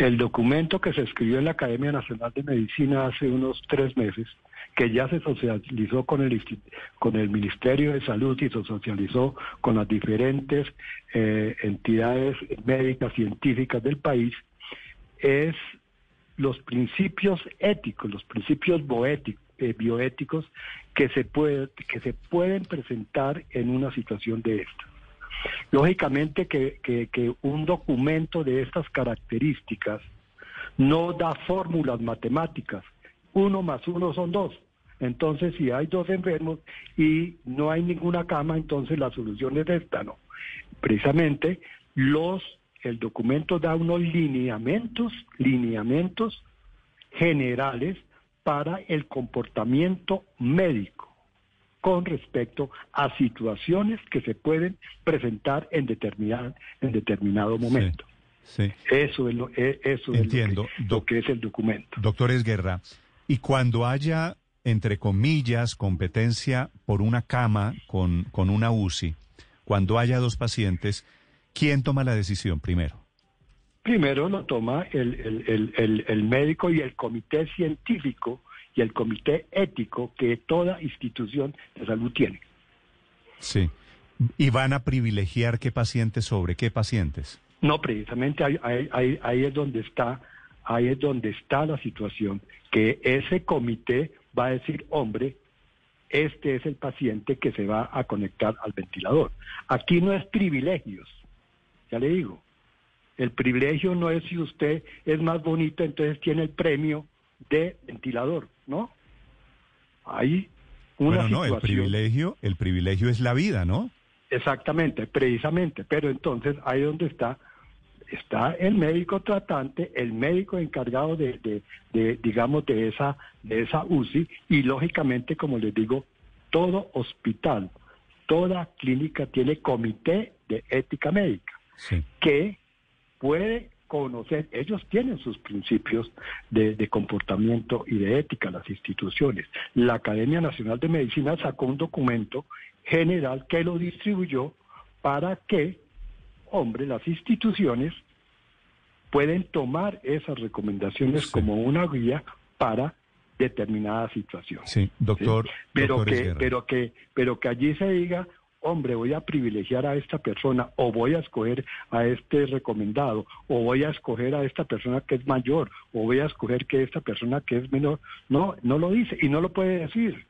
El documento que se escribió en la Academia Nacional de Medicina hace unos tres meses, que ya se socializó con el, con el Ministerio de Salud y se socializó con las diferentes eh, entidades médicas científicas del país, es los principios éticos, los principios eh, bioéticos que se, puede, que se pueden presentar en una situación de esta. Lógicamente que, un documento de estas características no da fórmulas matemáticas. Uno más uno son dos. Entonces, si hay dos enfermos y no hay ninguna cama, entonces la solución es esta, ¿no? Precisamente, los, el documento da unos lineamientos, lineamientos generales para el comportamiento médico con respecto a situaciones que se pueden presentar en, determinado, en determinado momento. Sí, Eso es, lo, e, eso Entiendo, es lo, que, es el documento. Doctor Esguerra, y cuando haya, entre comillas, competencia por una cama con, con una UCI, cuando haya dos pacientes, ¿quién toma la decisión primero? Primero lo toma el, el, el, el médico y el comité científico y el comité ético que toda institución de salud tiene. Sí. ¿Y van a privilegiar qué pacientes sobre qué pacientes? No, precisamente ahí, ahí, es donde está, ahí es donde está la situación, que ese comité va a decir, hombre, este es el paciente que se va a conectar al ventilador. Aquí no es privilegios, ya le digo. El privilegio no es si usted es más bonito, entonces tiene el premio de ventilador, ¿no? Hay una bueno, no, el privilegio, el privilegio es la vida, ¿no? Exactamente, precisamente, pero entonces ahí donde está está el médico tratante, el médico encargado de, de, digamos, de esa, de esa UCI y lógicamente, como les digo, todo hospital, toda clínica tiene comité de ética médica que puede conocer, ellos tienen sus principios de, comportamiento y de ética, las instituciones. La Academia Nacional de Medicina sacó un documento general que lo distribuyó para que, hombre, las instituciones pueden tomar esas recomendaciones como una guía para determinada situación. Sí, doctor. Pero que, pero que, pero que allí se diga, hombre, voy a privilegiar a esta persona o voy a escoger a este recomendado o voy a escoger a esta persona que es mayor o voy a escoger que esta persona que es menor. No, no lo dice y no lo puede decir.